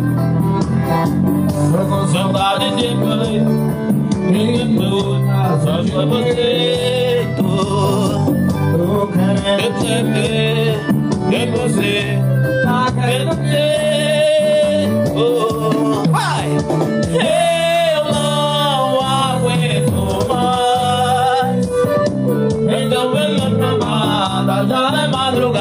Tô com saudade de você E tudo só de você Tô, tô querendo te ver E você tá querendo ter oh! Eu não aguento mais. Então venha tomada Já é madrugada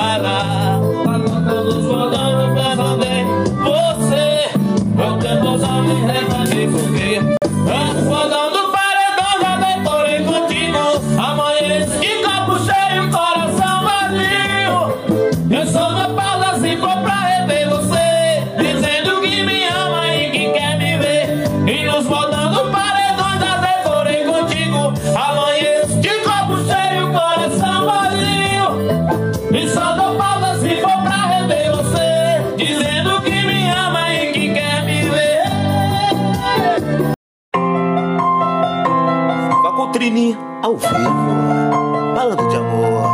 vivo, falando de amor.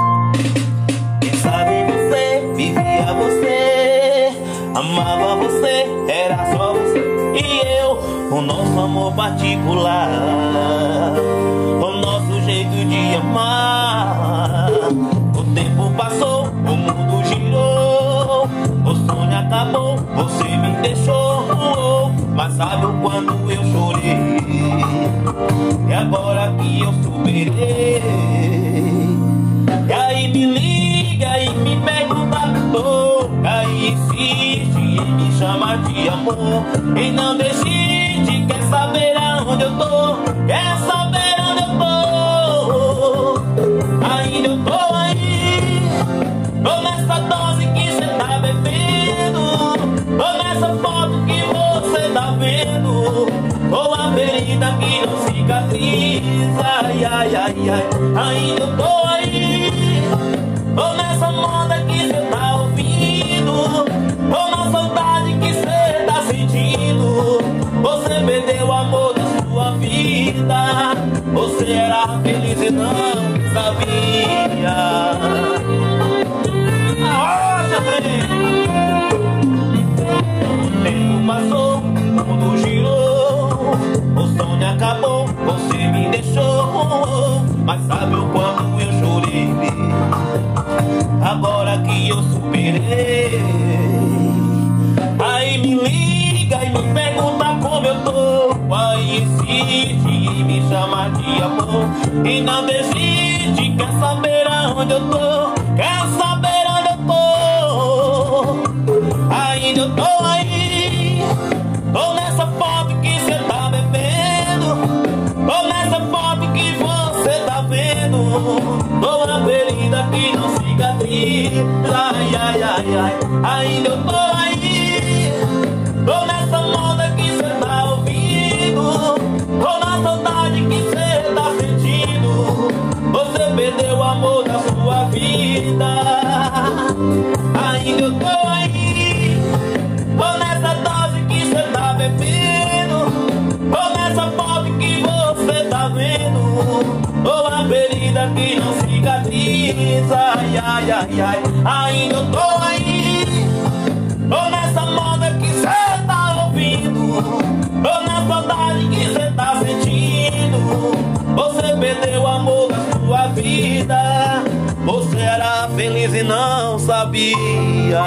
Quem sabe você vivia você, amava você, era só você e eu, o nosso amor particular, o nosso jeito de amar. O tempo passou, o mundo girou, o sonho acabou, você me deixou, mas sabe o quanto eu chorei. Agora que eu superei E aí me liga e me pergunta toca E insiste em me chamar de amor. E não desiste, quer saber aonde eu tô? Quer saber onde eu tô ai, ai, ai Ainda tô aí. Tô nessa moda que cê tá ouvindo. Tô na saudade que cê tá sentindo. Você perdeu o amor da sua vida. Você era feliz e não sabia Agora que eu superei. Aí me liga e me pergunta como eu tô. Aí insiste em me chamar de amor. E não desiste, quer saber aonde eu tô? Quer saber onde eu tô? Ainda eu tô aí Ai, ai, ai, ai Ainda eu tô aí. Tô nessa moda que cê tá ouvindo. Tô na saudade que cê tá sentindo. Você perdeu o amor da sua vida. Ainda eu tô aí. Tô nessa dose que cê tá bebendo. Tô nessa foto que você tá vendo. Tô a ferida que não cicatriza Ai, ai, ai, ai. Ainda eu tô sabia.